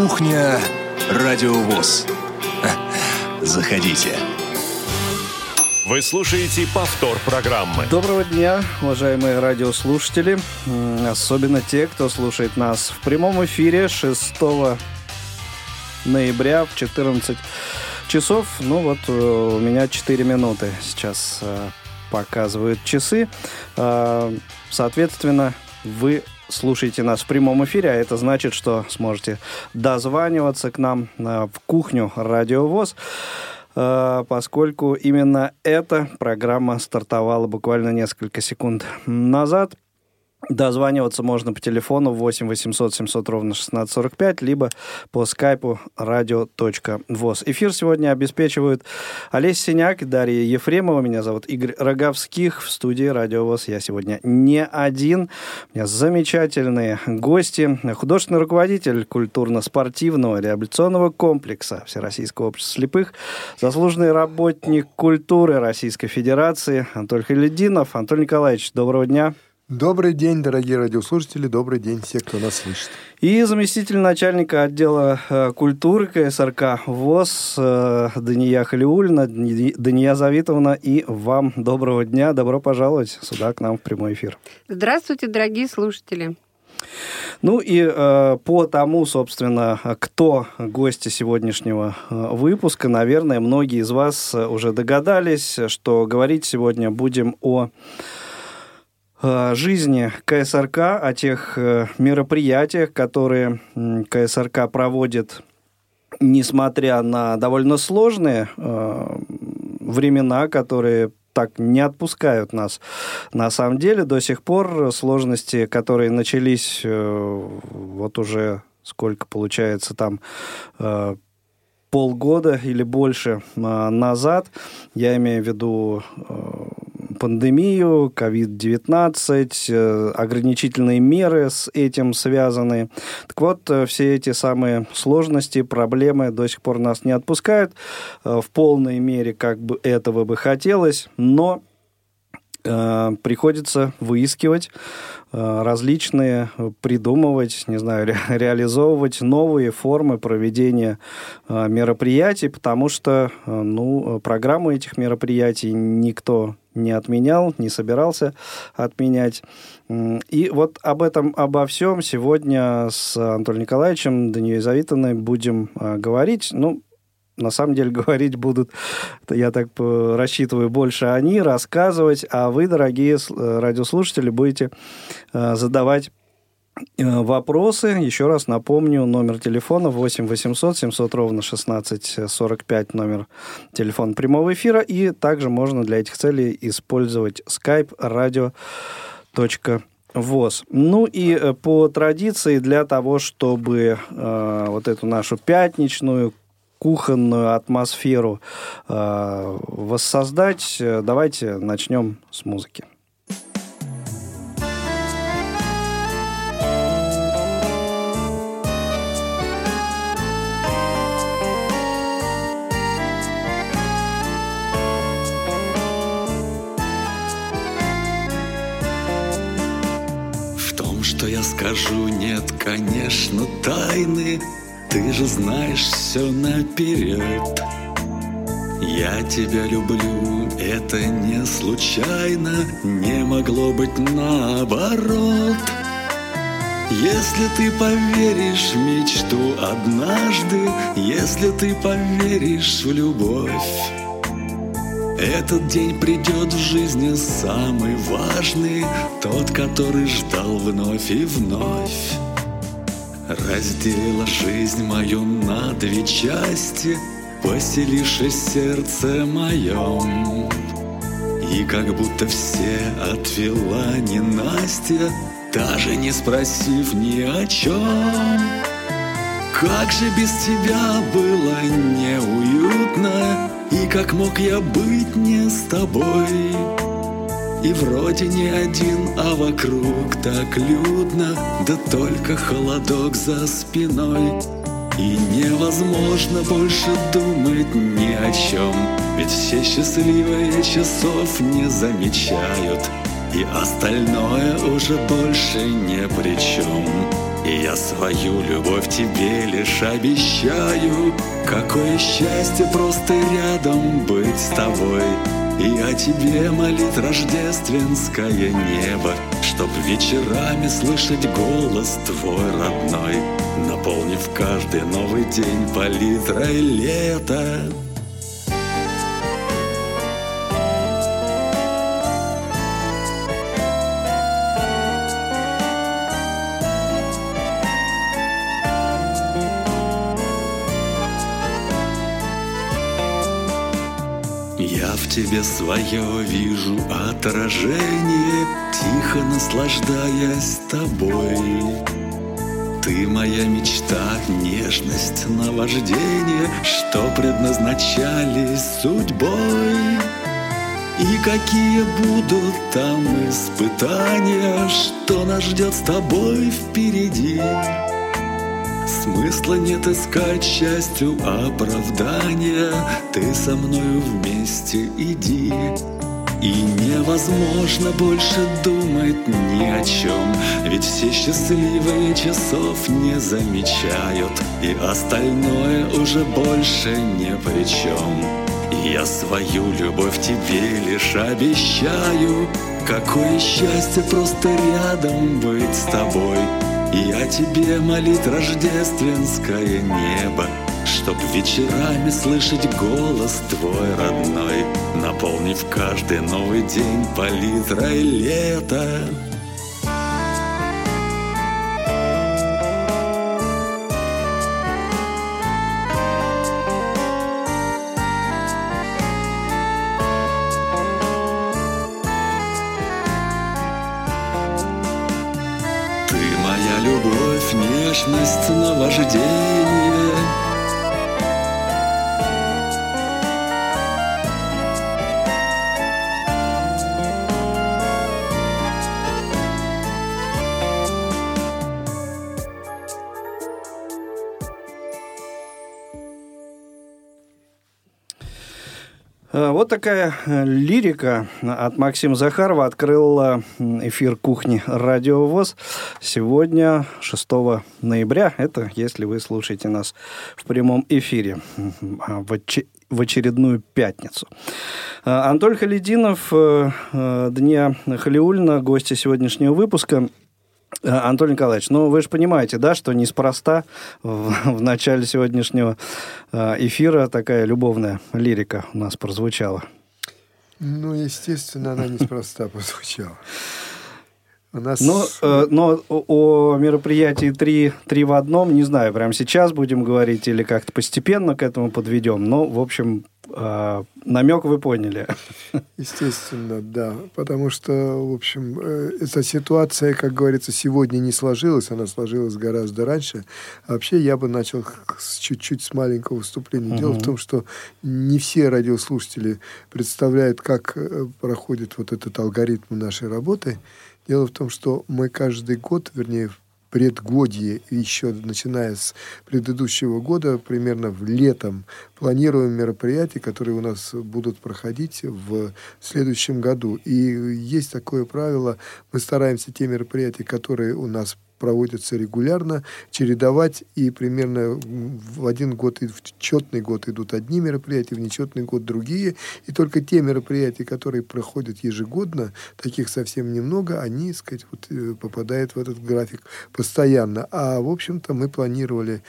Кухня Радиовоз. Заходите. Вы слушаете повтор программы. Доброго дня, уважаемые радиослушатели. Особенно те, кто слушает нас в прямом эфире 6 ноября в 14 часов. Ну вот э, у меня 4 минуты сейчас э, показывают часы. Э, соответственно, вы слушаете нас в прямом эфире, а это значит, что сможете дозваниваться к нам в кухню «Радиовоз», поскольку именно эта программа стартовала буквально несколько секунд назад – Дозваниваться можно по телефону 8 800 700 ровно 1645, либо по скайпу radio.voz. Эфир сегодня обеспечивают Олесь Синяк, Дарья Ефремова. Меня зовут Игорь Роговских. В студии Радио ВОЗ я сегодня не один. У меня замечательные гости. Художественный руководитель культурно-спортивного реабилитационного комплекса Всероссийского общества слепых, заслуженный работник культуры Российской Федерации Анатолий Халидинов. Анатолий Николаевич, доброго дня. Добрый день, дорогие радиослушатели, добрый день все, кто нас слышит. И заместитель начальника отдела э, культуры КСРК ВОЗ э, Дания Халиулина, Дания Завитовна, и вам доброго дня, добро пожаловать сюда к нам в прямой эфир. Здравствуйте, дорогие слушатели. Ну и э, по тому, собственно, кто гости сегодняшнего э, выпуска, наверное, многие из вас уже догадались, что говорить сегодня будем о жизни КСРК, о тех э, мероприятиях, которые КСРК проводит, несмотря на довольно сложные э, времена, которые так не отпускают нас. На самом деле, до сих пор сложности, которые начались вот уже сколько получается там полгода или больше назад, я имею в виду пандемию, COVID-19, э, ограничительные меры с этим связаны. Так вот, э, все эти самые сложности, проблемы до сих пор нас не отпускают э, в полной мере, как бы этого бы хотелось, но приходится выискивать различные, придумывать, не знаю, ре, реализовывать новые формы проведения мероприятий, потому что ну, программу этих мероприятий никто не отменял, не собирался отменять. И вот об этом, обо всем сегодня с Анатолием Николаевичем, Данией Завитовной будем говорить. Ну, на самом деле говорить будут, я так рассчитываю, больше они, рассказывать, а вы, дорогие э, радиослушатели, будете э, задавать Э, вопросы. Еще раз напомню, номер телефона 8 800 700 ровно 16 45, номер телефона прямого эфира. И также можно для этих целей использовать skype radio. ВОЗ. Ну и э, по традиции для того, чтобы э, вот эту нашу пятничную кухонную атмосферу э, воссоздать, давайте начнем с музыки. скажу, нет, конечно, тайны Ты же знаешь все наперед Я тебя люблю, это не случайно Не могло быть наоборот если ты поверишь в мечту однажды, если ты поверишь в любовь, этот день придет в жизни самый важный, Тот, который ждал вновь и вновь. Разделила жизнь мою на две части, Поселившись сердце моем. И как будто все отвела ненастья, Даже не спросив ни о чем. Как же без тебя было неуютно, и как мог я быть не с тобой? И вроде не один, а вокруг так людно, Да только холодок за спиной. И невозможно больше думать ни о чем, Ведь все счастливые часов не замечают, И остальное уже больше не при чем. И я свою любовь тебе лишь обещаю Какое счастье просто рядом быть с тобой И о тебе молит рождественское небо Чтоб вечерами слышать голос твой родной. Наполнив каждый новый день палитрой лета тебе свое вижу отражение, Тихо наслаждаясь тобой. Ты моя мечта, нежность, наваждение, Что предназначались судьбой. И какие будут там испытания, Что нас ждет с тобой впереди. Смысла нет искать счастью оправдания. Ты со мною вместе иди. И невозможно больше думать ни о чем Ведь все счастливые часов не замечают. И остальное уже больше ни при чем Я свою любовь тебе лишь обещаю. Какое счастье просто рядом быть с тобой о тебе молит рождественское небо, Чтоб вечерами слышать голос твой родной, Наполнив каждый новый день палитрой лета. Нежность наваждение такая э, лирика от Максима Захарова открыла эфир кухни «Радио ВОЗ» сегодня, 6 ноября. Это если вы слушаете нас в прямом эфире а, в очередную пятницу. Э, Антоль Халидинов, Дня Халиульна, гости сегодняшнего выпуска – Э, Антон Николаевич, ну вы же понимаете, да, что неспроста в, в начале сегодняшнего э, эфира такая любовная лирика у нас прозвучала. Ну, естественно, она неспроста прозвучала. У нас... Но, э, но о, мероприятии три, три в одном, не знаю, прямо сейчас будем говорить или как-то постепенно к этому подведем. Но, в общем, э, намек вы поняли. Естественно, да. Потому что, в общем, э, эта ситуация, как говорится, сегодня не сложилась, она сложилась гораздо раньше. А вообще я бы начал чуть-чуть с маленького выступления. Угу. Дело в том, что не все радиослушатели представляют, как э, проходит вот этот алгоритм нашей работы. Дело в том, что мы каждый год, вернее, предгодье, еще начиная с предыдущего года, примерно в летом, планируем мероприятия, которые у нас будут проходить в следующем году. И есть такое правило, мы стараемся те мероприятия, которые у нас проводятся регулярно, чередовать, и примерно в один год, и в четный год идут одни мероприятия, в нечетный год другие, и только те мероприятия, которые проходят ежегодно, таких совсем немного, они, сказать, вот, э, попадают в этот график постоянно. А, в общем-то, мы планировали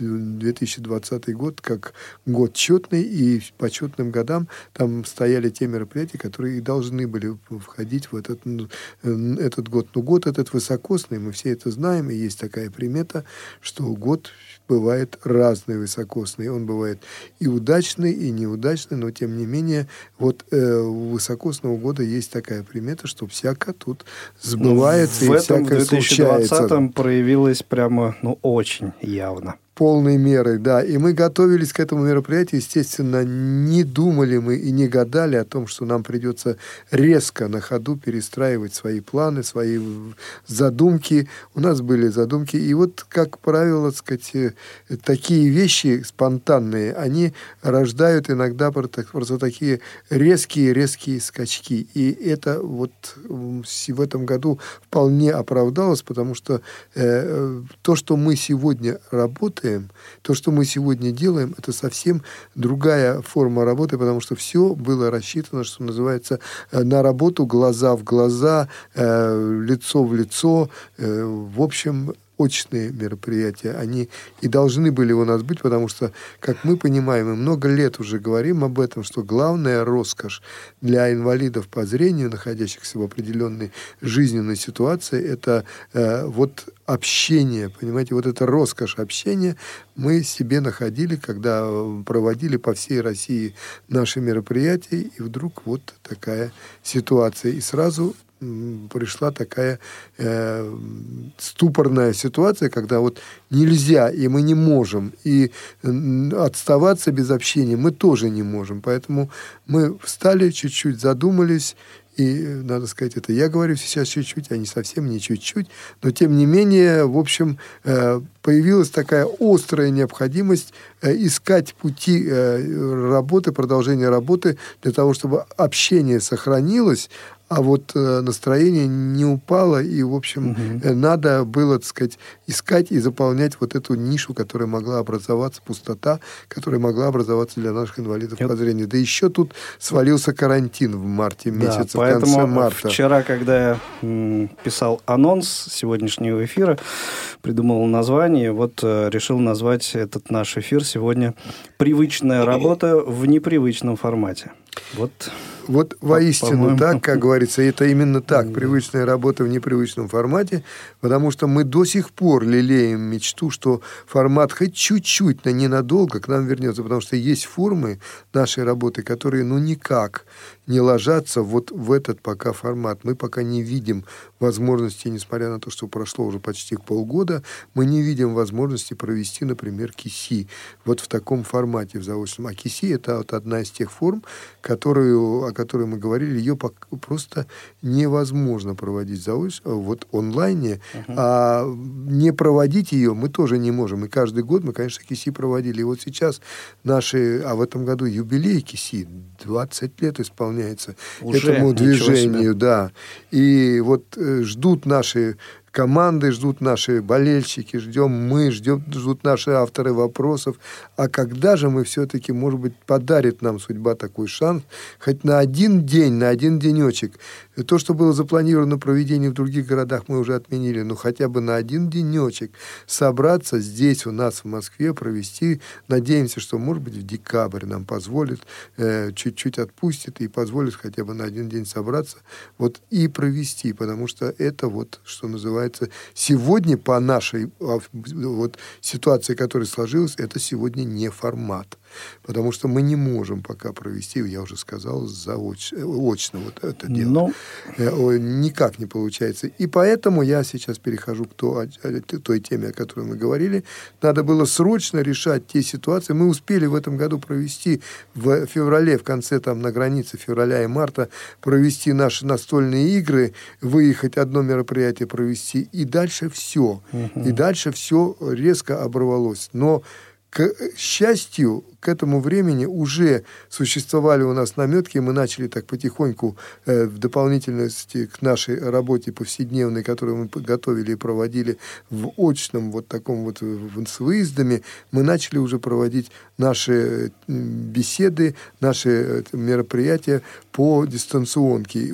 2020 год как год четный, и по четным годам там стояли те мероприятия, которые и должны были входить в этот, ну, этот год. Но год этот высокосный, мы все это знаем, и есть такая примета, что год бывает разный высокосный. Он бывает и удачный, и неудачный, но тем не менее, вот э, у высокосного года есть такая примета, что всяко тут сбывается ну, в и этом всякое 2020 случается. проявилось прямо, ну, очень явно. Полной мерой, да. И мы готовились к этому мероприятию, естественно, не думали мы и не гадали о том, что нам придется резко на ходу перестраивать свои планы, свои задумки. У нас были задумки. И вот, как правило, сказать, э, такие вещи спонтанные, они рождают иногда просто такие резкие-резкие скачки. И это вот в этом году вполне оправдалось, потому что э, э, то, что мы сегодня работаем, то, что мы сегодня делаем, это совсем другая форма работы, потому что все было рассчитано, что называется, э, на работу глаза в глаза, э, лицо в лицо. Э, в общем, очные мероприятия, они и должны были у нас быть, потому что, как мы понимаем, и много лет уже говорим об этом, что главная роскошь для инвалидов по зрению, находящихся в определенной жизненной ситуации, это э, вот общение, понимаете, вот это роскошь общения мы себе находили, когда проводили по всей России наши мероприятия, и вдруг вот такая ситуация. И сразу пришла такая э, ступорная ситуация, когда вот нельзя, и мы не можем, и отставаться без общения мы тоже не можем. Поэтому мы встали чуть-чуть, задумались, и, надо сказать, это я говорю сейчас чуть-чуть, а не совсем не чуть-чуть. Но, тем не менее, в общем, э, появилась такая острая необходимость э, искать пути э, работы, продолжения работы для того, чтобы общение сохранилось, а вот э, настроение не упало, и, в общем, угу. надо было, так сказать, искать и заполнять вот эту нишу, которая могла образоваться, пустота, которая могла образоваться для наших инвалидов по зрению. Да еще тут свалился карантин в марте месяце, да, в конце марта. вчера, когда я писал анонс сегодняшнего эфира, придумал название, вот э, решил назвать этот наш эфир сегодня «Привычная работа в непривычном формате». Вот вот воистину так, как говорится, это именно так, привычная работа в непривычном формате, потому что мы до сих пор лелеем мечту, что формат хоть чуть-чуть, но ненадолго к нам вернется, потому что есть формы нашей работы, которые ну никак не ложатся вот в этот пока формат. Мы пока не видим возможности, несмотря на то, что прошло уже почти полгода, мы не видим возможности провести, например, КИСИ вот в таком формате в заочном. А КИСИ – это вот одна из тех форм, которую, о которой мы говорили, ее просто невозможно проводить заочно, вот онлайне, uh-huh. а не проводить ее мы тоже не можем. И каждый год мы, конечно, КИСИ проводили. И вот сейчас наши, а в этом году юбилей КИСИ, 20 лет исполняется Уже, этому движению, да. И вот э, ждут наши команды, ждут наши болельщики, ждем мы, ждем, ждут наши авторы вопросов. А когда же мы все-таки, может быть, подарит нам судьба такой шанс, хоть на один день, на один денечек. То, что было запланировано проведение в других городах, мы уже отменили, но хотя бы на один денечек собраться здесь у нас в Москве, провести. Надеемся, что, может быть, в декабрь нам позволит, э, чуть-чуть отпустит и позволит хотя бы на один день собраться вот и провести, потому что это вот, что называется, сегодня по нашей а, вот, ситуации, которая сложилась, это сегодня не формат. Потому что мы не можем пока провести, я уже сказал, заочно, очно вот это дело. Но... Ну. Э, никак не получается. И поэтому я сейчас перехожу к той, той теме, о которой мы говорили. Надо было срочно решать те ситуации. Мы успели в этом году провести в феврале, в конце там на границе февраля и марта, провести наши настольные игры, выехать одно мероприятие провести, и дальше все. Угу. И дальше все резко оборвалось. Но к счастью, к этому времени уже существовали у нас наметки, мы начали так потихоньку э, в дополнительности к нашей работе повседневной, которую мы готовили и проводили в очном вот таком вот в, с выездами, мы начали уже проводить наши беседы, наши э, мероприятия по дистанционке.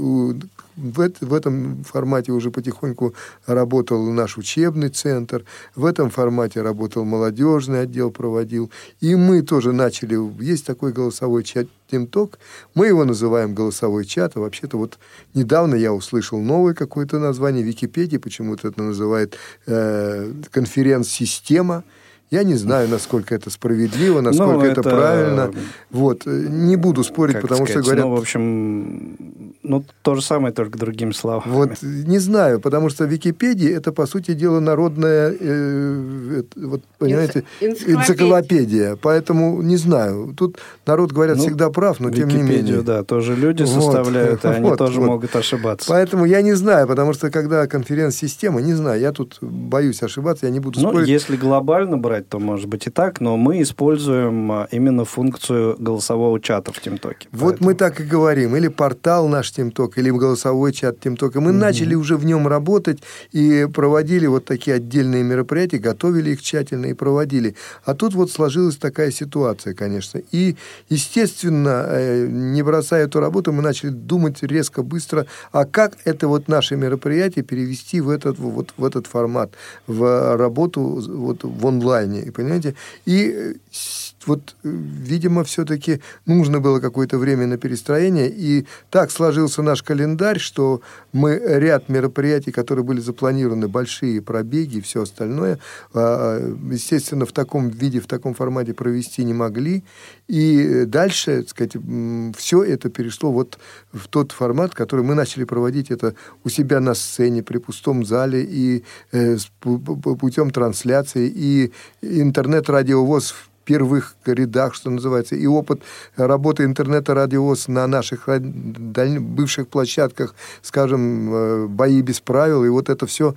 В, в этом формате уже потихоньку работал наш учебный центр, в этом формате работал молодежный отдел, проводил. И мы тоже начали, есть такой голосовой чат Тимток, мы его называем голосовой чат, а вообще-то вот недавно я услышал новое какое-то название, Википедия почему-то это называет э, конференц-система, Я не знаю, насколько это справедливо, насколько Ну, это, это, правильно. Вот. э, Не буду спорить, Как потому сказать, что говорят... Ну, в общем, ну, то же самое, только другими словами. Вот не знаю, потому что Википедия это по сути дела народная, э, это, вот понимаете, Энциклопедия. энциклопедия. Поэтому не знаю. Тут народ говорят Ну, всегда прав, но тем не Википедию, менее. да, тоже люди Вот, составляют, и они вот, тоже вот. могут ошибаться. Поэтому я не знаю, потому что когда конференц-система, не знаю, я тут боюсь ошибаться, я не буду Ну, спорить. если глобально брать, то может быть и так, но мы используем а, именно функцию голосового чата в ТимТоке. Вот мы так и говорим. Или портал наш Тимток, или голосовой чат Тимток. И мы начали уже в нем работать и проводили вот такие отдельные мероприятия, готовили их тщательно и проводили. А тут вот сложилась такая ситуация, конечно. И, естественно, э, не бросая эту работу, мы начали думать резко, быстро, а как это вот наше мероприятие перевести в этот, вот, в этот формат, в работу вот, в онлайне, и понимаете? И э, вот, э, видимо, все-таки нужно было какое-то время на перестроение, и так сложился наш календарь, что мы ряд мероприятий, которые были запланированы, большие пробеги и все остальное, а, естественно, в таком виде, в таком формате провести не могли, и дальше, так сказать, все это перешло вот в тот формат, который мы начали проводить это у себя на сцене, при пустом зале, и э, путем трансляции, и интернет-радиовоз первых рядах, что называется, и опыт работы интернета радиовоз на наших бывших площадках, скажем, э, бои без правил, и вот это все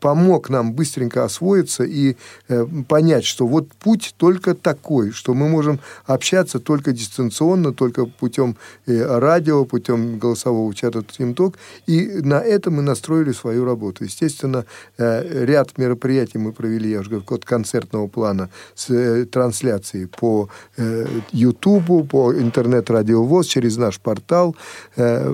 помог нам быстренько освоиться и э, понять, что вот путь только такой, что мы можем общаться только дистанционно, только путем э, радио, путем голосового чата TeamTalk, и на это мы настроили свою работу. Естественно, э, ряд мероприятий мы провели, я уже говорю, от концертного плана с трансляцией по э, Ютубу, по интернет-радиовоз, через наш портал, э,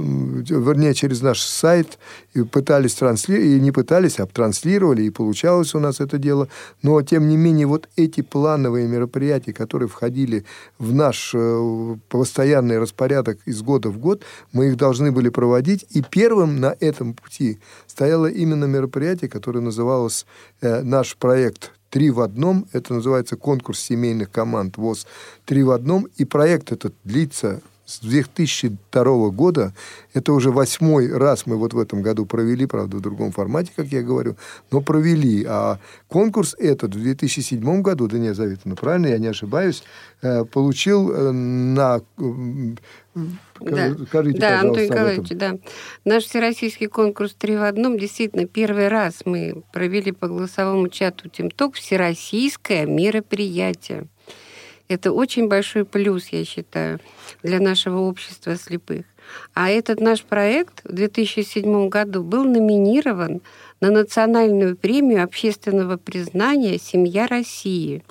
вернее, через наш сайт, и пытались транслировать, и не пытались, а транслировали, и получалось у нас это дело. Но, тем не менее, вот эти плановые мероприятия, которые входили в наш э, постоянный распорядок из года в год, мы их должны были проводить. И первым на этом пути стояло именно мероприятие, которое называлось наш проект «Три в одном». Это называется конкурс семейных команд ВОЗ «Три в одном». И проект этот длится с 2002 года. Это уже восьмой раз мы вот в этом году провели, правда, в другом формате, как я говорю, но провели. А конкурс этот в 2007 году, Дания Заветовна, правильно, я не ошибаюсь, э, получил э, на... м, Да, Скажите, да Антон Николаевич, да. Наш всероссийский конкурс «Три в одном» действительно первый раз мы провели по голосовому чату ТимТок всероссийское мероприятие. Это очень большой плюс, я считаю, для нашего общества слепых. А этот наш проект в 2007 году был номинирован на национальную премию общественного признания «Семья России».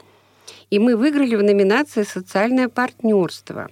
И мы выиграли в номинации «Социальное партнерство».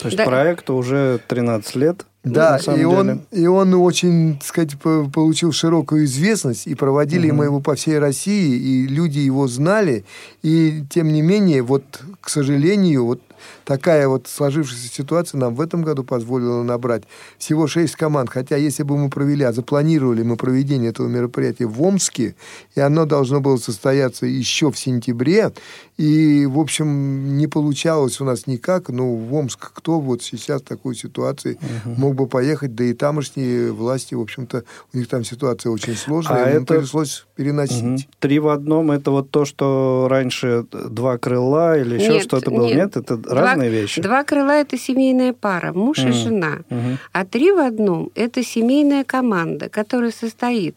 То есть Да. проекту уже 13 лет. Да, на самом и деле. он, и он очень, так сказать, по- получил широкую известность, и проводили мы его по всей России, и люди его знали, и тем не менее, вот, к сожалению, вот такая вот сложившаяся ситуация нам в этом году позволила набрать всего шесть команд, хотя если бы мы провели, а запланировали мы проведение этого мероприятия в Омске, и оно должно было состояться еще в сентябре, и, в общем, не получалось у нас никак, но в Омск кто вот сейчас в такой ситуации мог бы поехать, да и тамошние власти, в общем-то, у них там ситуация очень сложная, А им это- пришлось переносить. Мгм. Три в одном это вот то, что раньше два крыла или еще что-то было. нет. Нет, это Два- разные вещи. Два крыла – это семейная пара, муж и Мгм. жена. Мгм. А три в одном – это семейная команда, которая состоит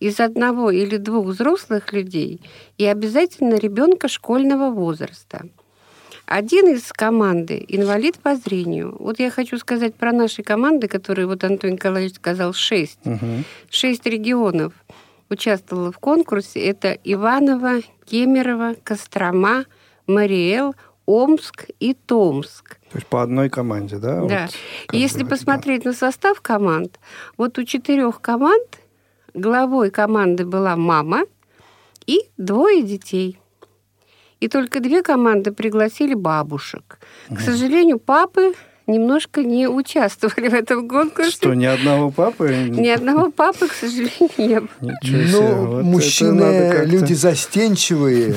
из одного или двух взрослых людей и обязательно ребенка школьного возраста. Один из команды – инвалид по зрению. Вот я хочу сказать про наши команды, которые, вот Антон Николаевич сказал, шесть. Мгм. Шесть регионов участвовало в конкурсе. Это Иваново, Кемерово, Кострома, Мариэл, Омск и Томск. То есть по одной команде, да? Да. Вот, если бы, посмотреть на состав команд, вот у четырех команд главой команды была мама и двое детей. И только две команды пригласили бабушек. К сожалению, папы немножко не участвовали в этом конкурсе. Что, ни одного папы? Ни одного папы, к сожалению, не было. Ничего себе. Ну, Вот мужчины люди застенчивые.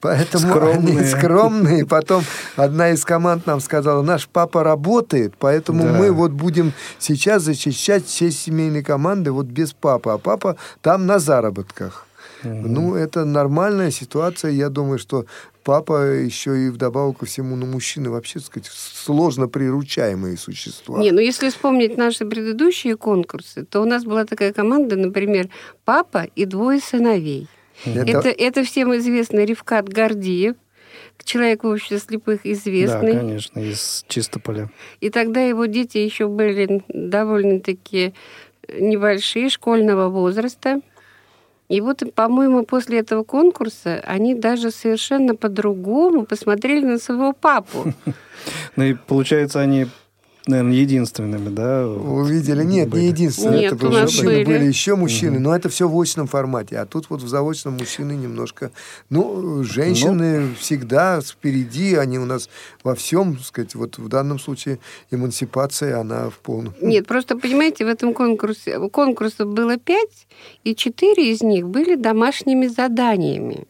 Поэтому Скромные. они скромные. Потом одна из команд нам сказала, наш папа работает, поэтому Да. мы вот будем сейчас защищать все семейные команды вот без папы. А папа там на заработках. Ну, это нормальная ситуация. Я думаю, что папа еще и вдобавок ко всему, ну, мужчины вообще, так сказать, сложно приручаемые существа. Не, ну если вспомнить наши предыдущие конкурсы, то у нас была такая команда, например, папа и двое сыновей. Это- Это, это всем известный Ревкат Гордиев, человек в обществе слепых Да, известный. конечно, из Чистополя. И тогда его дети еще были довольно-таки небольшие, школьного возраста. И вот, по-моему, после этого конкурса они даже совершенно по-другому посмотрели на своего папу. Ну и получается, они, наверное, единственными, да? Вы видели? Нет, были? не единственное. Нет, это у были нас мужчины, были. были еще мужчины, но это все в очном формате. А тут вот в заочном мужчины немножко... Ну, женщины всегда впереди, они у нас во всем, так сказать, вот в данном случае эмансипация, она в полном... Нет, просто, понимаете, в этом конкурсе конкурсов было пять, и четыре из них были домашними заданиями.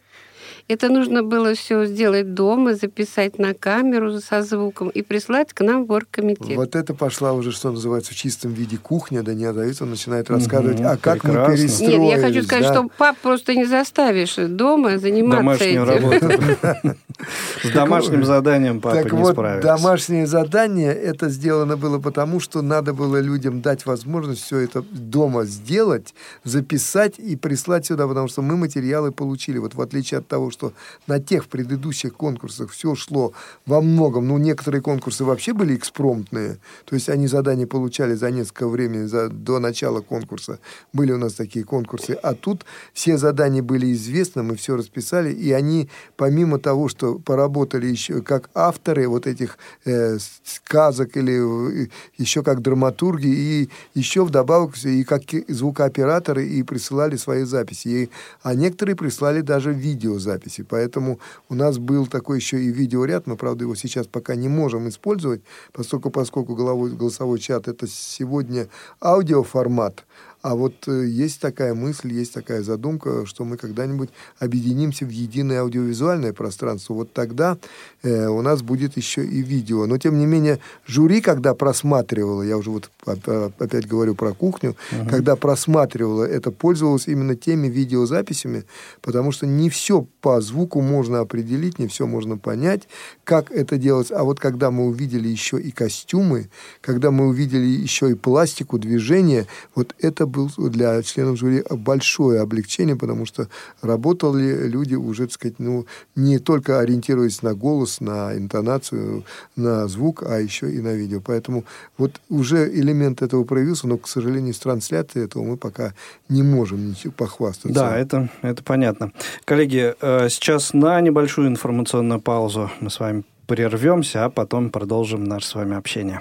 Это нужно было все сделать дома, записать на камеру со звуком и прислать к нам в оргкомитет. Вот это пошла уже, что называется, в чистом виде кухня, да не Давид, он начинает рассказывать, Мгм, а как мы прекрасно. перестроились. Нет, я хочу сказать, да. что пап просто не заставишь дома заниматься Домашнюю этим. работу. С домашним заданием папа не справится. домашнее задание, это сделано было потому, что надо было людям дать возможность все это дома сделать, записать и прислать сюда, потому что мы материалы получили. Вот в отличие от того, что на тех предыдущих конкурсах все шло во многом, ну, некоторые конкурсы вообще были экспромтные, то есть они задания получали за несколько времени за, до начала конкурса. Были у нас такие конкурсы. А тут все задания были известны, мы все расписали, и они, помимо того, что поработали еще как авторы вот этих э, сказок или э, еще как драматурги, и еще вдобавок и как звукооператоры, и присылали свои записи. И, а некоторые прислали даже видеозаписи. Поэтому у нас был такой еще и видеоряд, мы, правда, его сейчас пока не можем использовать, поскольку, поскольку головой, голосовой чат это сегодня аудиоформат, а вот э, есть такая мысль, есть такая задумка, что мы когда-нибудь объединимся в единое аудиовизуальное пространство. Вот тогда э, у нас будет еще и видео. Но, тем не менее, жюри, когда просматривало, я уже вот оп- опять говорю про кухню, когда просматривало это, пользовалось именно теми видеозаписями, потому что не все по звуку можно определить, не все можно понять, как это делать. А вот когда мы увидели еще и костюмы, когда мы увидели еще и пластику движения, вот это был для членов жюри большое облегчение, потому что работали люди уже, так сказать, ну, не только ориентируясь на голос, на интонацию, на звук, а еще и на видео. Поэтому вот уже элемент этого проявился, но, к сожалению, с трансляцией этого мы пока не можем ничего похвастаться. Да, это, это понятно. Коллеги, э, сейчас на небольшую информационную паузу мы с вами прервемся, а потом продолжим наше с вами общение.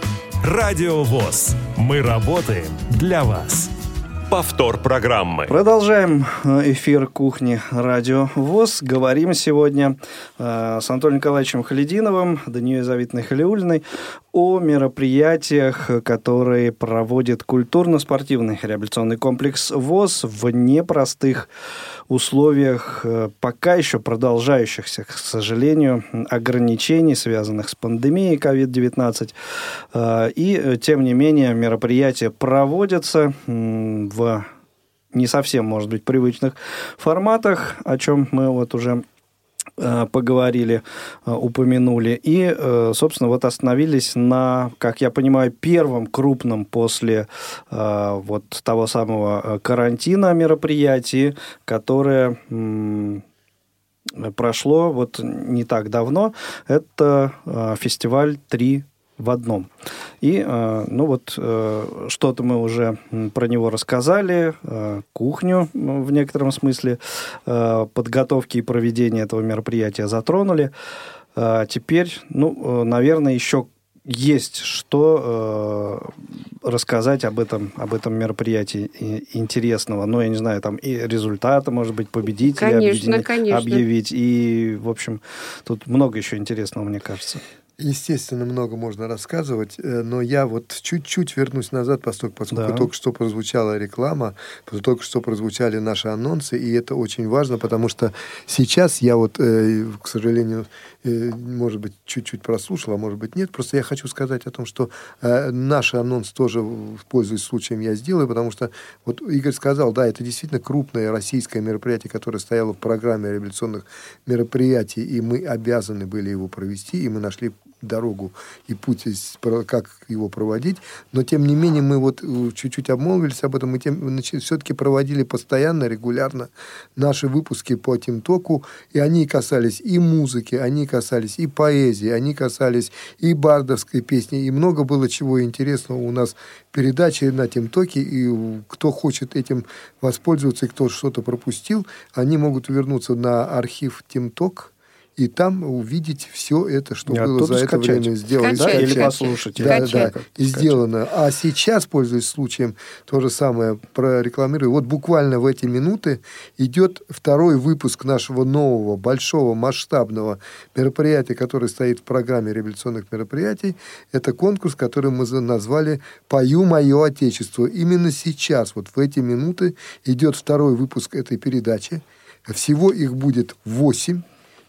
Радио ВОЗ. Мы работаем для вас. Повтор программы. Продолжаем э, эфир кухни Радио ВОЗ. Говорим сегодня э, с Анатолием Николаевичем Халидиновым, Данией Завитной Халиулиной о мероприятиях, которые проводит культурно-спортивный реабилитационный комплекс ВОЗ в непростых условиях э, пока еще продолжающихся, к сожалению, ограничений, связанных с пандемией COVID-19. Э, И, э, тем не менее, мероприятия проводятся в не совсем, может быть, привычных форматах, о чем мы вот уже поговорили, э, упомянули. И, э, собственно, вот остановились на, как я понимаю, первом крупном после э, вот того самого э, карантина мероприятии, которое прошло вот не так давно. Это э, фестиваль «Три в одном. И, ну вот, что-то мы уже про него рассказали, кухню в некотором смысле, подготовки и проведения этого мероприятия затронули. Теперь, ну, наверное, еще есть что э, рассказать об этом, об этом мероприятии интересного. Ну, я не знаю, там и результаты, может быть, победителей конечно, конечно. объявить. И, в общем, тут много еще интересного, мне кажется. Естественно, много можно рассказывать, э, но я вот чуть-чуть вернусь назад, поскольку, поскольку да. только что прозвучала реклама, только что прозвучали наши анонсы, и это очень важно, потому что сейчас я вот, э, к сожалению, э, может быть, чуть-чуть прослушал, а может быть, нет. Просто я хочу сказать о том, что наш анонс тоже, пользуясь случаем, я сделаю, потому что вот Игорь сказал, да, это действительно крупное российское мероприятие, которое стояло в программе революционных мероприятий, и мы обязаны были его провести, и мы нашли дорогу и путь, как его проводить. Но, тем не менее, мы вот э, чуть-чуть обмолвились об этом. Мы тем, все-таки проводили постоянно, регулярно наши выпуски по Тимтоку. И они касались и музыки, они касались и поэзии, они касались и бардовской песни. И много было чего интересного у нас передачи на Тимтоке. И кто хочет этим воспользоваться, и кто что-то пропустил, они могут вернуться на архив Тимток и там увидеть все это, что и было за это скачать. время сделано. Да, или послушать. Да, да, да, и сделано. А сейчас, пользуясь случаем, то же самое прорекламирую. Вот буквально в эти минуты идет второй выпуск нашего нового, большого, масштабного мероприятия, которое стоит в программе революционных мероприятий. Это конкурс, который мы назвали «Пою мое Отечество». Именно сейчас, вот в эти минуты, идет второй выпуск этой передачи. Всего их будет восемь.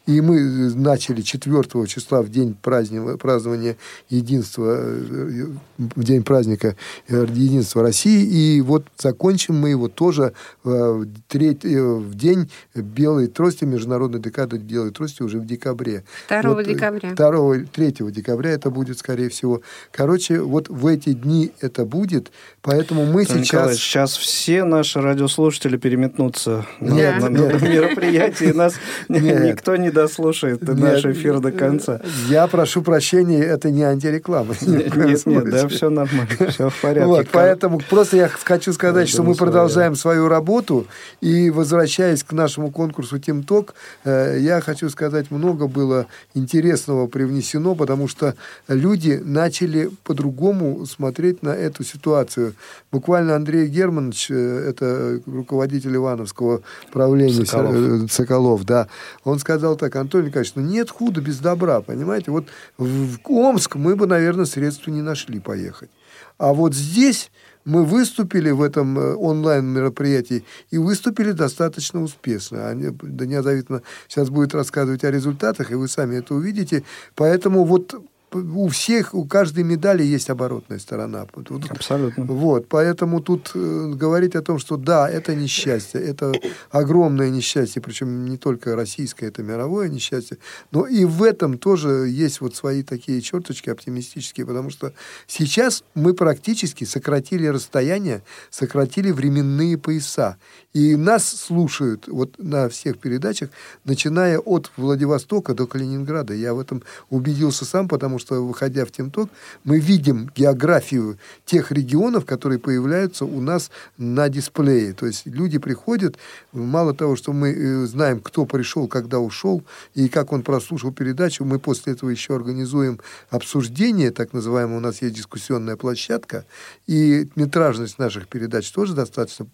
И мы начали 4 числа в день праздника, празднования единства, э, в день праздника э, единства России. И вот закончим мы его тоже э, в, треть, в день белой трости, международной декады белой трости уже в декабре. 2 вот, декабря. 2, 3 декабря это будет, скорее всего. Короче, вот в эти дни это будет, поэтому мы Антон сейчас... Сейчас все наши радиослушатели переметнутся нет, на, на, на мероприятие, нас никто не дослушает нет, наш эфир до конца. Я прошу прощения, это не антиреклама. Нет, нет, нет, да, все нормально, все в порядке. Вот, поэтому просто я хочу сказать, что мы продолжаем свою работу, и возвращаясь к нашему конкурсу Тимток, э, я хочу сказать, много было интересного привнесено, потому что люди начали по-другому смотреть на эту ситуацию. Буквально Андрей Германович, э, это руководитель Ивановского правления Соколов, э, Соколов да, он сказал так, Антон Николаевич, ну нет худа без добра, понимаете? Вот в Омск мы бы, наверное, средства не нашли поехать. А вот здесь мы выступили в этом э, онлайн-мероприятии и выступили достаточно успешно. Они, да независимо сейчас будет рассказывать о результатах, и вы сами это увидите. Поэтому вот у всех, у каждой медали есть оборотная сторона. Абсолютно. Вот, поэтому тут э, говорить о том, что да, это несчастье, это огромное несчастье, причем не только российское, это мировое несчастье, но и в этом тоже есть вот свои такие черточки оптимистические, потому что сейчас мы практически сократили расстояние, сократили временные пояса. И нас слушают вот на всех передачах, начиная от Владивостока до Калининграда. Я в этом убедился сам, потому что, выходя в Тимток, мы видим географию тех регионов, которые появляются у нас на дисплее. То есть люди приходят, мало того, что мы э, знаем, кто пришел, когда ушел, и как он прослушал передачу, мы после этого еще организуем обсуждение, так называемое, у нас есть дискуссионная площадка, и метражность наших передач тоже достаточно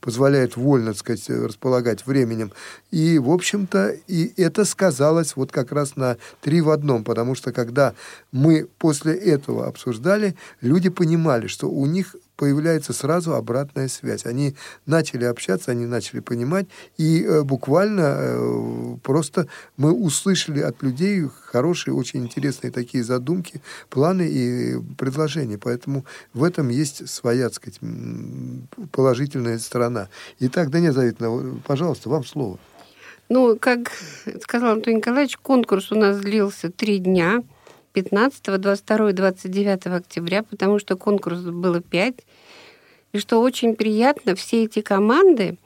позволяет вольно, так сказать, располагать временем. И, в общем-то, и это сказалось вот как раз на три в одном, потому что когда мы после этого обсуждали, люди понимали, что у них появляется сразу обратная связь. Они начали общаться, они начали понимать, и э, буквально э, просто мы услышали от людей хорошие, очень интересные такие задумки, планы и предложения. Поэтому в этом есть своя, так сказать, положительная сторона. Итак, Даня Заветовна, пожалуйста, вам слово. Ну, как сказал Антон Николаевич, конкурс у нас длился три дня. 15, 22 и 29 октября, потому что конкурс было пять. И что очень приятно, все эти команды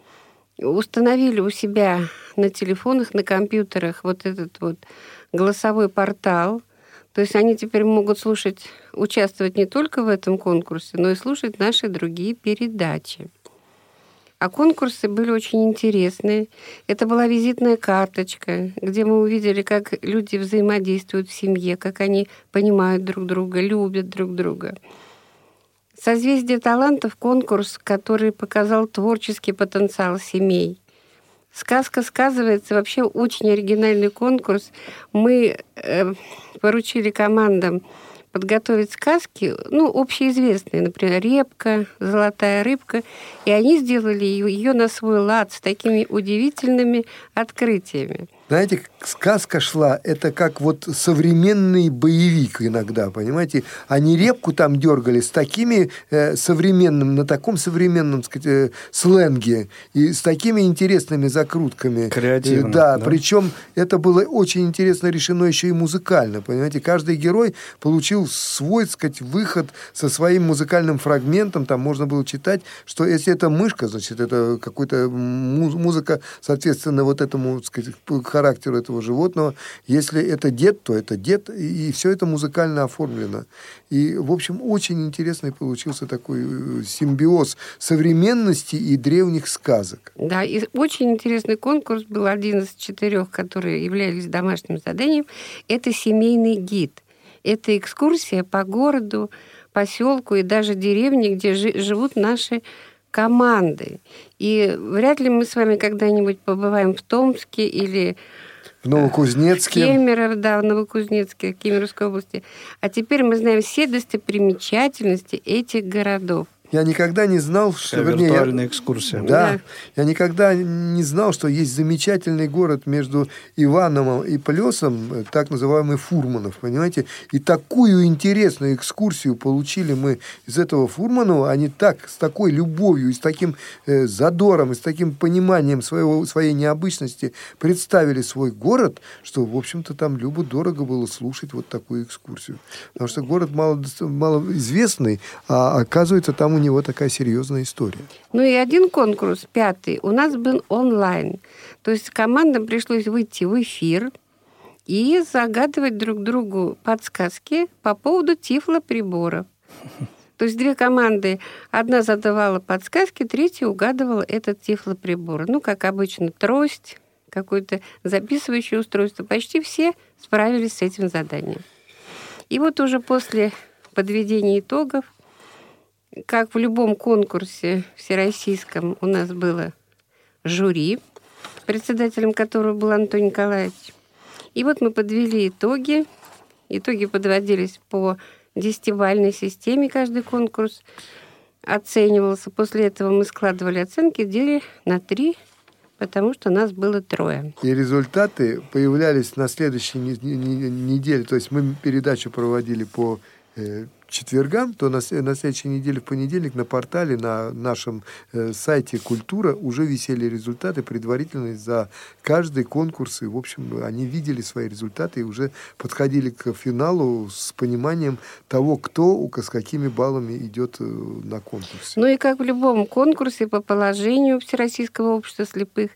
установили у себя на телефонах, на компьютерах вот этот вот голосовой портал. То есть они теперь могут слушать, участвовать не только в этом конкурсе, но и слушать наши другие передачи. А конкурсы были очень интересные. Это была визитная карточка, где мы увидели, как люди взаимодействуют в семье, как они понимают друг друга, любят друг друга. Созвездие талантов – конкурс, который показал творческий потенциал семей. Сказка сказывается вообще очень оригинальный конкурс. Мы э, поручили командам подготовить сказки, ну, общеизвестные, например, «Репка», «Золотая рыбка», и они сделали ее на свой лад с такими удивительными открытиями. Знаете, сказка шла, это как вот современный боевик иногда, понимаете? Они репку там дергали с такими э, современным, на таком современном, сказать, э, сленге и с такими интересными закрутками. Креативно. Э, да, да, причем это было очень интересно решено еще и музыкально, понимаете? Каждый герой получил свой, сказать, выход со своим музыкальным фрагментом, там можно было читать, что если это мышка, значит, это какой-то музыка, соответственно, вот этому, сказать, характеру этого животного. Если это дед, то это дед, и все это музыкально оформлено. И, в общем, очень интересный получился такой э, симбиоз современности и древних сказок. Да, и очень интересный конкурс был один из четырех, которые являлись домашним заданием. Это семейный гид. Это экскурсия по городу, поселку и даже деревне, где живут наши команды. И вряд ли мы с вами когда-нибудь побываем в Томске или в Новокузнецке. В Кемерово, да, в Новокузнецке, в Кемеровской области. А теперь мы знаем все достопримечательности этих городов. Я никогда не знал, что... Такая вернее, виртуальная я, экскурсия. Да, да. Я никогда не знал, что есть замечательный город между Ивановым и Плесом, так называемый Фурманов, понимаете? И такую интересную экскурсию получили мы из этого Фурманова. Они так, с такой любовью и с таким э, задором, и с таким пониманием своего, своей необычности представили свой город, что, в общем-то, там любо-дорого было слушать вот такую экскурсию. Потому что город мало, мало известный, а оказывается, там у него такая серьезная история. Ну и один конкурс, пятый, у нас был онлайн. То есть командам пришлось выйти в эфир и загадывать друг другу подсказки по поводу тифлоприборов. То есть две команды, одна задавала подсказки, третья угадывала этот тифлоприбор. Ну, как обычно, трость, какое-то записывающее устройство. Почти все справились с этим заданием. И вот уже после подведения итогов как в любом конкурсе всероссийском у нас было жюри, председателем которого был Антон Николаевич. И вот мы подвели итоги. Итоги подводились по десятибальной системе каждый конкурс оценивался. После этого мы складывали оценки, делили на три, потому что нас было трое. И результаты появлялись на следующей неделе. То есть мы передачу проводили по э, четвергам, то на, на следующей неделе в понедельник на портале, на нашем э, сайте «Культура» уже висели результаты предварительные за каждый конкурс. И, в общем, они видели свои результаты и уже подходили к финалу с пониманием того, кто с какими баллами идет э, на конкурсе. Ну и как в любом конкурсе по положению Всероссийского общества слепых,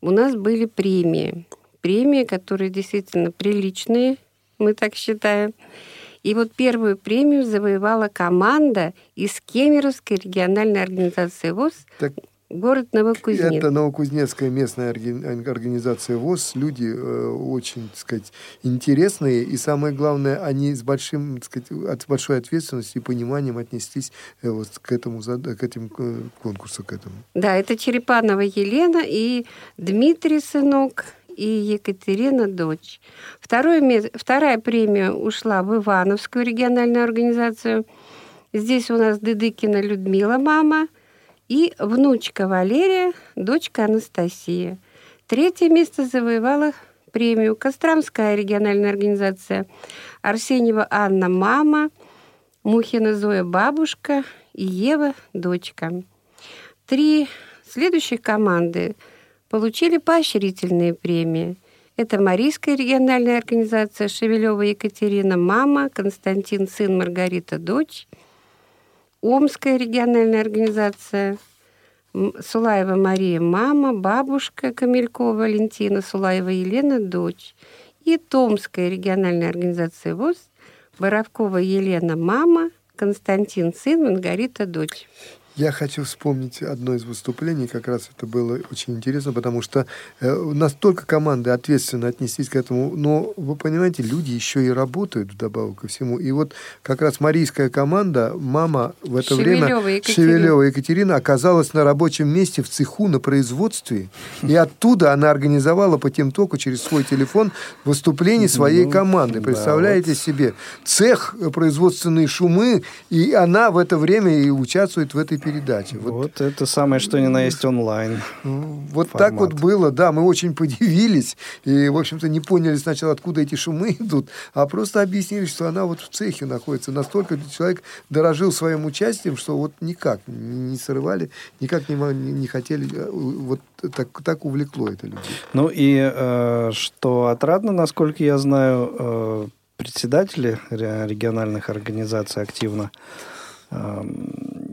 у нас были премии. Премии, которые действительно приличные, мы так считаем. И вот первую премию завоевала команда из Кемеровской региональной организации ВОЗ. Так, Город Новокузнецк. Это Новокузнецкая местная организация ВОЗ. Люди э, очень, так сказать, интересные. И самое главное, они с, большим, так сказать, от большой ответственностью и пониманием отнеслись э, вот к этому, к этим э, конкурсу, к этому. Да, это Черепанова Елена и Дмитрий Сынок и Екатерина дочь. Второе, вторая премия ушла в Ивановскую региональную организацию. Здесь у нас Дедыкина Людмила, мама, и внучка Валерия, дочка Анастасия. Третье место завоевала премию Костромская региональная организация. Арсеньева Анна, мама, Мухина Зоя, бабушка и Ева, дочка. Три следующих команды – получили поощрительные премии. Это Марийская региональная организация, Шевелева Екатерина, мама, Константин, сын, Маргарита, дочь, Омская региональная организация, Сулаева Мария, мама, бабушка Камелькова Валентина, Сулаева Елена, дочь. и Томская региональная организация ВОЗ, Боровкова Елена мама, Константин сын, Маргарита дочь. Я хочу вспомнить одно из выступлений, как раз это было очень интересно, потому что э, настолько команды ответственно отнеслись к этому, но вы понимаете, люди еще и работают вдобавок ко всему. И вот как раз марийская команда, мама в это Шевелева время, Екатерина. Шевелева Екатерина, оказалась на рабочем месте в цеху на производстве, и оттуда она организовала по Тимтоку через свой телефон выступление своей Ну, команды. да, Представляете себе? Цех, э, производственные шумы, и она в это время и участвует в этой передаче. Вот, Вот это самое, что ни на есть онлайн. ну, вот формат. так вот было, да, мы очень подивились и, в общем-то, не поняли сначала, откуда эти шумы идут, а просто объяснили, что она вот в цехе находится. Настолько человек дорожил своим участием, что вот никак не срывали, никак не, не хотели, э, вот так, так увлекло это людей. Ну и э, что отрадно, насколько я знаю, э, председатели ре- региональных организаций активно, эм,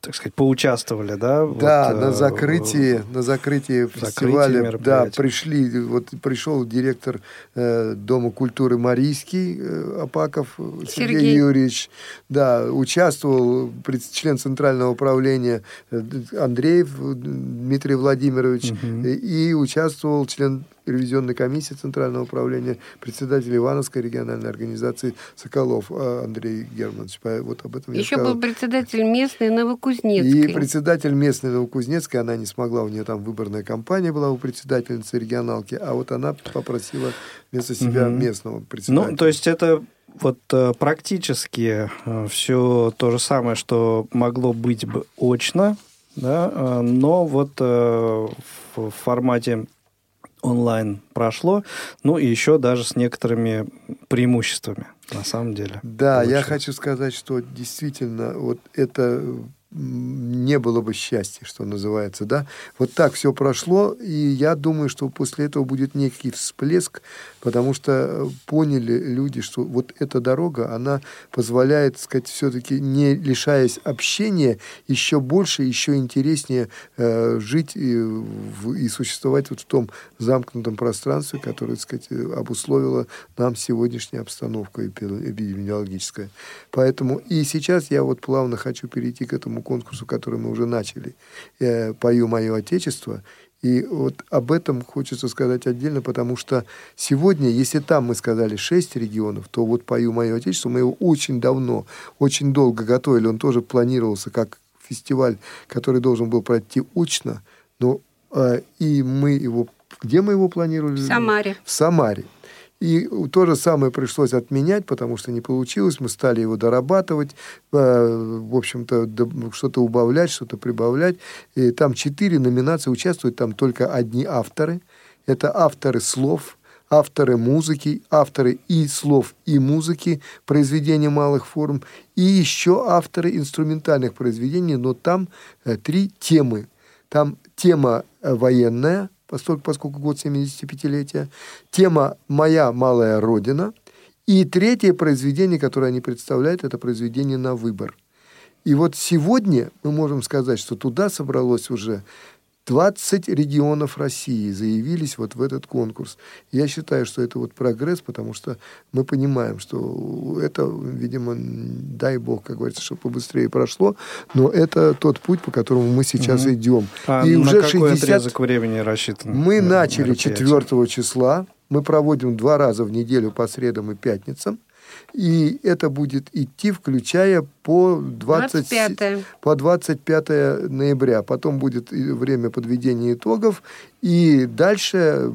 так сказать, поучаствовали, да? Да, вот, на э, закрытии, на закрытии фестиваля, да, пришли, вот пришел директор э, Дома культуры Марийский э, Апаков э, Сергей, Сергей. Юрьевич, да, участвовал пред- член Центрального управления э, Андреев э, Дмитрий Владимирович э, и участвовал член ревизионной комиссии Центрального управления, председатель Ивановской региональной организации Соколов э, Андрей Германович. Вот об этом Еще был председатель местной Новокузнецкой. И председатель местной Новокузнецкой, она не смогла, у нее там выборная кампания была у председательницы регионалки, а вот она попросила вместо себя Мгм. местного председателя. Ну, то есть это вот э, практически все то же самое, что могло быть бы очно, да, э, но вот э, в формате онлайн прошло, ну и еще даже с некоторыми преимуществами, на самом деле. Да, я получилось. хочу сказать, что действительно вот это не было бы счастья, что называется, да. Вот так все прошло, и я думаю, что после этого будет некий всплеск, потому что э, поняли люди, что вот эта дорога, она позволяет, так сказать, все-таки не лишаясь общения, еще больше, еще интереснее э, жить и, в- и существовать вот в том замкнутом пространстве, которое, так сказать, э, обусловило нам сегодняшняя обстановка эпи- эпидемиологическая. Поэтому и сейчас я вот плавно хочу перейти к этому конкурсу, который мы уже начали. Э, «Пою мое Отечество». И вот об этом хочется сказать отдельно, потому что сегодня, если там мы сказали шесть регионов, то вот «Пою мое Отечество» мы его очень давно, очень долго готовили. Он тоже планировался как фестиваль, который должен был пройти очно, но э, и мы его... Где мы его планировали? В Самаре. В Самаре. И то же самое пришлось отменять, потому что не получилось. Мы стали его дорабатывать, э, в общем-то, что-то убавлять, что-то прибавлять. И там четыре номинации участвуют, там только одни авторы. Это авторы слов, авторы музыки, авторы и слов, и музыки, произведения малых форм, и еще авторы инструментальных произведений, но там э, три темы. Там тема э, военная, поскольку, год 75-летия, тема «Моя малая родина», и третье произведение, которое они представляют, это произведение на выбор. И вот сегодня мы можем сказать, что туда собралось уже 20 регионов России заявились вот в этот конкурс. Я считаю, что это вот прогресс, потому что мы понимаем, что это, видимо, дай бог, как говорится, чтобы побыстрее прошло, но это тот путь, по которому мы сейчас Мгм. идем. А И на уже какой 60 отрезок времени рассчитан? мы э, начали мероприятие? 4 числа. Мы проводим два раза в неделю по средам и пятницам. И это будет идти, включая по 20, 25-е. по 25 ноября. Потом будет время подведения итогов. И дальше,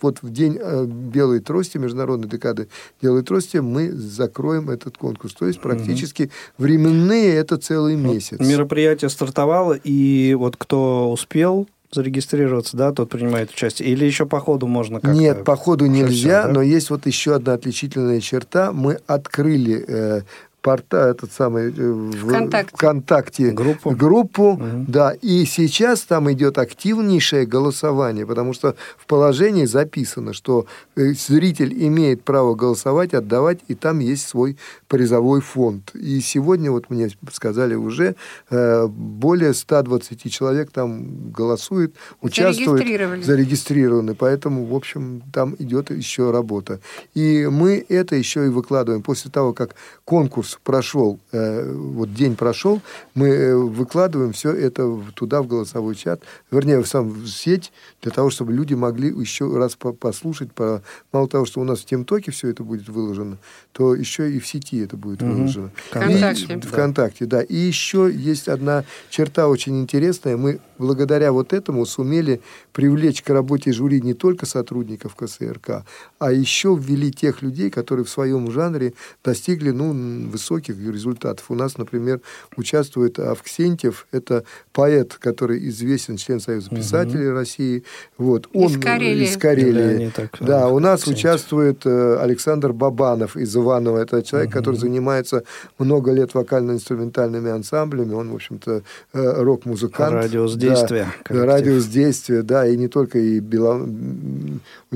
вот в день э, Белой трости, Международной декады Белой трости, мы закроем этот конкурс. То есть практически временные это целый месяц. Мероприятие стартовало, и вот кто успел зарегистрироваться, да, тот принимает участие. Или еще по ходу можно как-то... Нет, по ходу нельзя, да? но есть вот еще одна отличительная черта. Мы открыли э, порта, этот самый э, ВКонтакте, ВКонтакте группу, группу угу. да, и сейчас там идет активнейшее голосование, потому что в положении записано, что э, зритель имеет право голосовать, отдавать, и там есть свой призовой фонд. И сегодня, вот мне сказали уже, э, более 120 человек там голосует, участвуют, зарегистрированы, поэтому, в общем, там идет еще работа. И мы это еще и выкладываем после того, как конкурс прошел, э, вот день прошел, мы э, выкладываем все это туда, в голосовой чат, вернее, в сам в сеть, для того, чтобы люди могли еще раз по послушать. По... Мало того, что у нас в Темтоке все это будет выложено, то еще и в сети это будет угу. выложено. Вконтакте. И, ВКонтакте, да. И еще есть одна черта очень интересная. Мы благодаря вот этому сумели привлечь к работе жюри не только сотрудников КСРК, а еще ввели тех людей, которые в своем жанре достигли ну, высоких результатов. У нас, например, участвует Авксентьев, это поэт, который известен, член Союза писателей угу. России. Вот. Он, из Карелии. Из Карелии. Так, да, у нас Авксентьев. участвует э, Александр Бабанов из Иванова. Это человек, угу. Который занимается много лет вокально-инструментальными ансамблями. Он, в общем-то, э, рок-музыкант. Радиус действия. Да, радиус действия, да, и не только и Бела...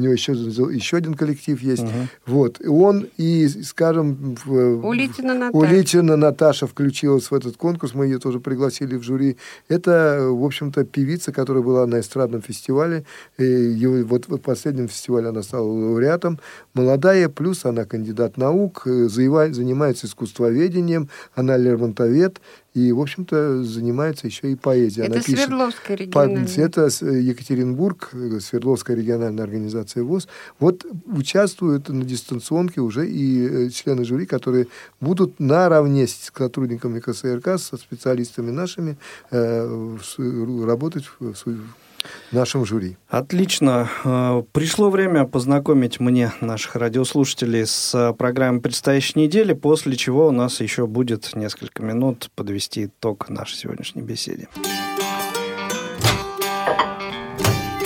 у него еще, еще один коллектив есть. Угу. Вот. И он и, скажем. Улитина Наташа. Улитина Наташа включилась в этот конкурс, мы ее тоже пригласили в жюри. Это, в общем-то, певица, которая была на эстрадном фестивале. И вот в последнем фестивале она стала лауреатом. Молодая, плюс она кандидат наук, э, занимается искусствоведением, она лермонтовед и, в общем-то, занимается еще и поэзией. Это Она Свердловская региональная. Это Екатеринбург, Свердловская региональная организация ВОЗ. Вот участвуют на дистанционке уже и э, члены жюри, которые будут наравне с сотрудниками КСРК, со специалистами нашими э, работать в нашем жюри. Отлично. Э, пришло время познакомить мне, наших радиослушателей, с программой предстоящей недели, после чего у нас еще будет несколько минут подвести итог нашей сегодняшней беседе.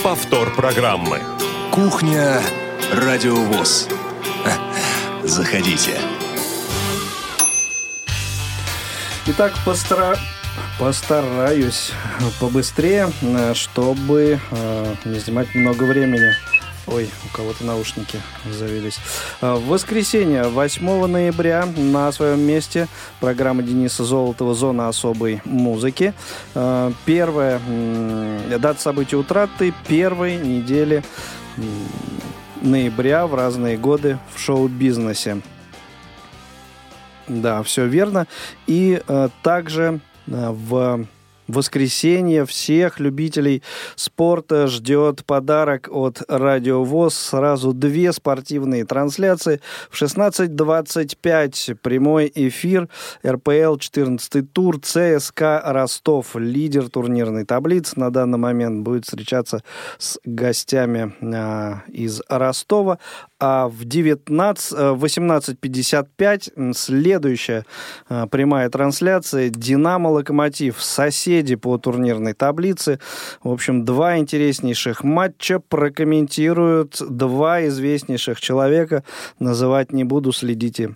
Повтор программы. Кухня Радиовоз. Заходите. Итак, постара... Постараюсь побыстрее, э, чтобы э, не занимать много времени. Ой, у кого-то наушники завелись. Э, в воскресенье, 8 ноября, на своем месте программа Дениса Золотого «Зона особой музыки». Первая дата событий утраты первой недели ноября в разные годы в шоу-бизнесе. Да, все верно. И также в воскресенье всех любителей спорта ждет подарок от Радио ВОЗ. Сразу две спортивные трансляции. В 16.25 прямой эфир РПЛ 14 тур ЦСКА Ростов. Лидер турнирной таблицы на данный момент будет встречаться с гостями а, из Ростова а в 19, 18.55 э, следующая э, прямая трансляция «Динамо Локомотив». Соседи по турнирной таблице. В общем, два интереснейших матча прокомментируют два известнейших человека. Называть не буду, следите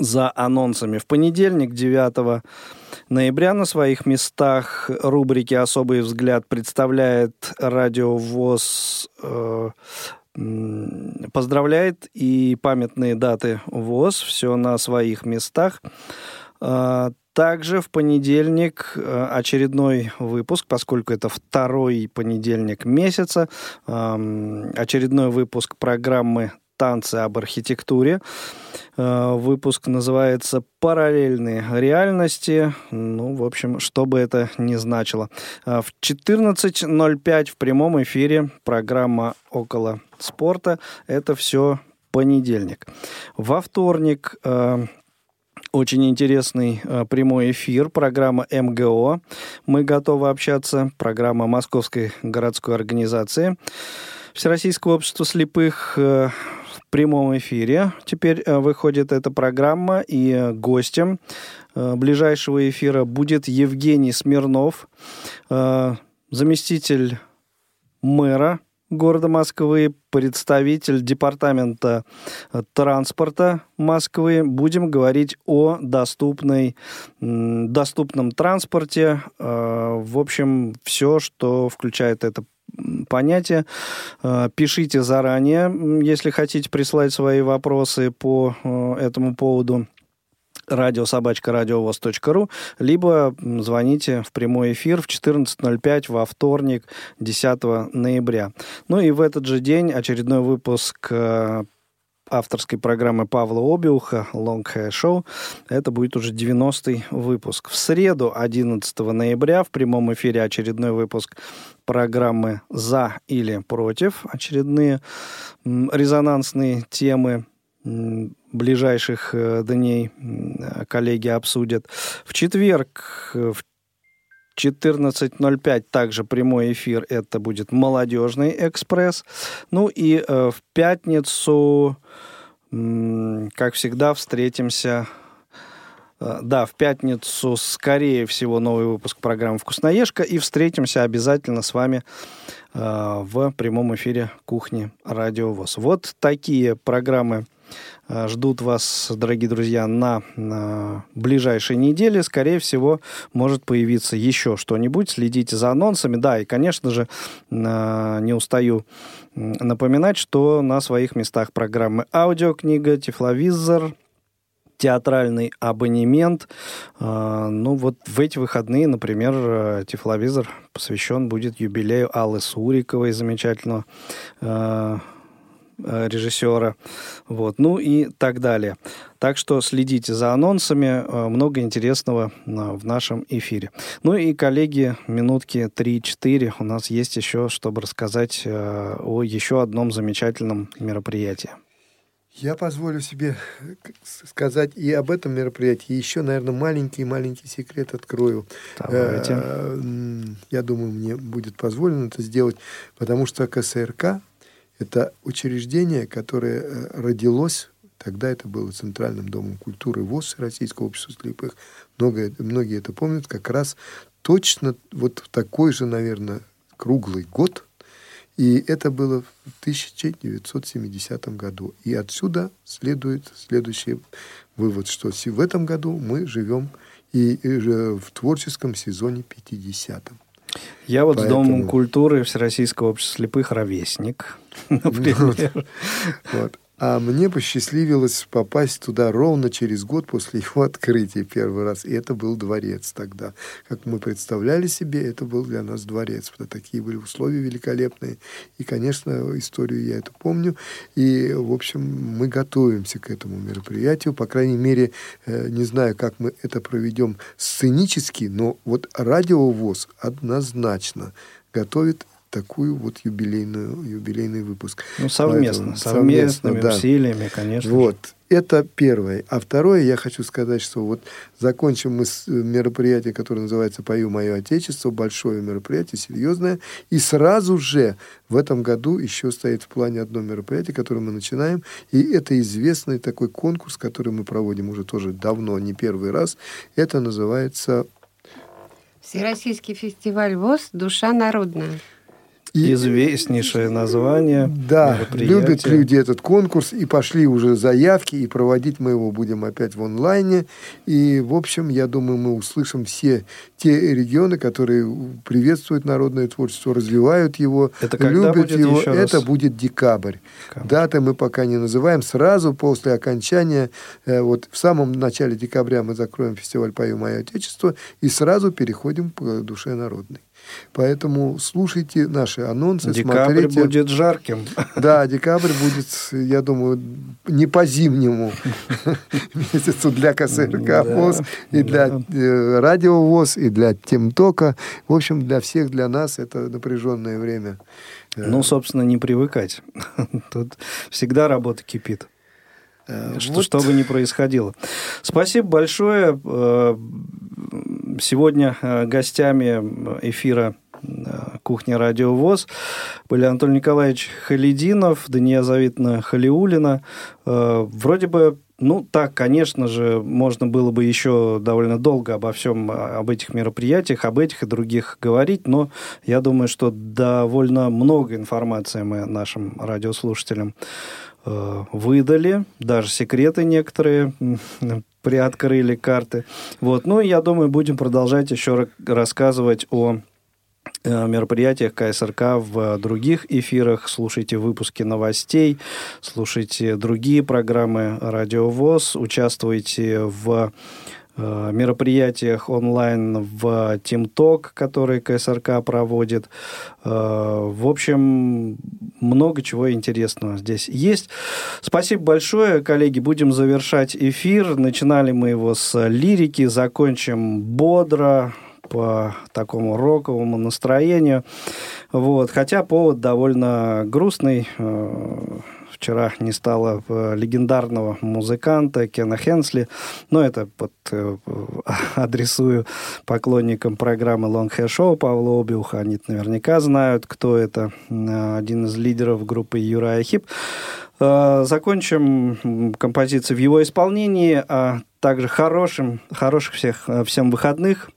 за анонсами. В понедельник, 9 ноября, на своих местах рубрики «Особый взгляд» представляет радиовоз э, поздравляет и памятные даты ВОЗ, все на своих местах. А, также в понедельник э, очередной выпуск, поскольку это второй понедельник месяца, очередной выпуск программы «Танцы об архитектуре». Э, выпуск называется «Параллельные реальности». Ну, в общем, что бы это ни значило. Э, в 14.05 в прямом эфире программа «Около спорта». Это все понедельник. Во вторник очень интересный э, прямой эфир, программа МГО. Мы готовы общаться. Программа Московской городской организации Всероссийского общества слепых. Э, прямом эфире. Теперь э, выходит эта программа, и гостем ближайшего эфира будет Евгений Смирнов, заместитель мэра города Москвы, представитель департамента транспорта Москвы. Будем говорить о доступной, доступном транспорте. В общем, все, что включает это понятие. Пишите заранее, если хотите прислать свои вопросы по этому поводу радиособачка.радиовоз.ру, либо звоните в прямой эфир в 14.05 во вторник, 10 ноября. Ну и в этот же день очередной выпуск э, авторской программы Павла Обиуха «Long Hair Show». Это будет уже 90-й выпуск. В среду, 11 ноября, в прямом эфире очередной выпуск программы «За или против». Очередные резонансные темы ближайших э, дней коллеги обсудят. В четверг э, в 14.05 также прямой эфир. Это будет «Молодежный экспресс». Ну и э, в пятницу, как всегда, встретимся да, в пятницу, скорее всего, новый выпуск программы «Вкусноежка». И встретимся обязательно с вами в прямом эфире «Кухни Радио ВОЗ». Вот такие программы ждут вас, дорогие друзья, на, на ближайшей неделе. Скорее всего, может появиться еще что-нибудь. Следите за анонсами. Да, и, конечно же, э, не устаю напоминать, что на своих местах программы аудиокнига, тифловизор, театральный абонемент. Э, ну вот в эти выходные, например, Тифловизор посвящен будет юбилею Аллы Суриковой, замечательного Э, режиссера, вот, ну и так далее. Так что следите за анонсами, э, много интересного э, в нашем эфире. Ну и, коллеги, минутки 3-4 у нас есть еще, чтобы рассказать о еще одном замечательном мероприятии. Я позволю себе сказать и об этом мероприятии. Еще, наверное, маленький-маленький секрет открою. Давайте. Я думаю, мне будет позволено это сделать, потому что КСРК это учреждение, которое э, родилось, тогда это было Центральным домом культуры ВОЗ Российского общества слепых. Многое, многие это помнят, как раз точно вот в такой же, наверное, круглый год. И это было в 1970 году. И отсюда следует следующий вывод, что в этом году мы живем и э, в творческом сезоне 50-м. Я вот Поэтому... с Домом культуры Всероссийского общества слепых ровесник, например. Вот. А мне посчастливилось попасть туда ровно через год после его открытия первый раз. И это был дворец тогда. Как мы представляли себе, это был для нас дворец. Потому такие были условия великолепные. И, конечно, историю я эту помню. И, в общем, мы готовимся к этому мероприятию. По крайней мере, э, не знаю, как мы это проведем сценически, но вот радиовоз однозначно готовит такую вот юбилейную, юбилейный выпуск. Ну, совместно, Поэтому, совместными да. усилиями, конечно. Вот. Это первое. А второе, я хочу сказать, что вот закончим мы с э, мероприятие, которое называется «Пою мое Отечество», большое мероприятие, серьезное, и сразу же в этом году еще стоит в плане одно мероприятие, которое мы начинаем, и это известный такой конкурс, который мы проводим уже тоже давно, не первый раз. Это называется Всероссийский фестиваль ВОЗ «Душа народная». И, Известнейшее название. Да, любят люди этот конкурс, и пошли уже заявки, и проводить мы его будем опять в онлайне. И, в общем, я думаю, мы услышим все те регионы, которые приветствуют народное творчество, развивают его, Это любят будет его. Это раз? будет декабрь. декабрь. Даты мы пока не называем. Сразу после окончания, э, вот в самом начале декабря мы закроем фестиваль «Пою мое Отечество» и сразу переходим к душе народной. Поэтому слушайте наши анонсы, декабрь смотрите. будет жарким. Да, декабрь будет, я думаю, не по-зимнему месяцу для КСРК ВОЗ, и для э, радио ВОЗ, и для Темтока. В общем, для всех, для нас это напряженное время. Ну, собственно, не привыкать. Тут всегда работа кипит. Э, что, вот. что бы ни происходило. Спасибо большое. Сегодня э, гостями эфира э, «Кухня Радио ВОЗ» были Анатолий Николаевич Халидинов, Дания Завитна Халиулина. Э, вроде бы Ну, так, конечно же, можно было бы еще довольно долго обо всем, об этих мероприятиях, об этих и других говорить, но я думаю, что довольно много информации мы нашим радиослушателям э, выдали, даже секреты некоторые приоткрыли карты. Вот. Ну, я думаю, будем продолжать еще рассказывать о Э, мероприятиях КСРК в других эфирах. Слушайте выпуски новостей, слушайте другие программы Радио ВОЗ, участвуйте в э, мероприятиях онлайн в ТимТок, который КСРК проводит. Э, в общем, много чего интересного здесь есть. Спасибо большое, коллеги. Будем завершать эфир. Начинали мы его с лирики, закончим бодро, по такому роковому настроению. Вот. Хотя повод довольно грустный. Э, вчера не стало э, легендарного музыканта Кена Хенсли, но это под, э, адресую поклонникам программы Long Hair Show Павла Обиуха. Они наверняка знают, кто это. Один из лидеров группы Юрая Хип. Закончим композицию в его исполнении, а также хорошим, хороших всех, всем выходных.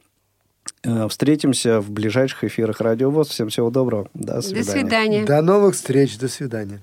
Э, встретимся в ближайших эфирах Радио ВОЗ. Всем всего доброго. До свидания. До свидания. До новых встреч. До свидания.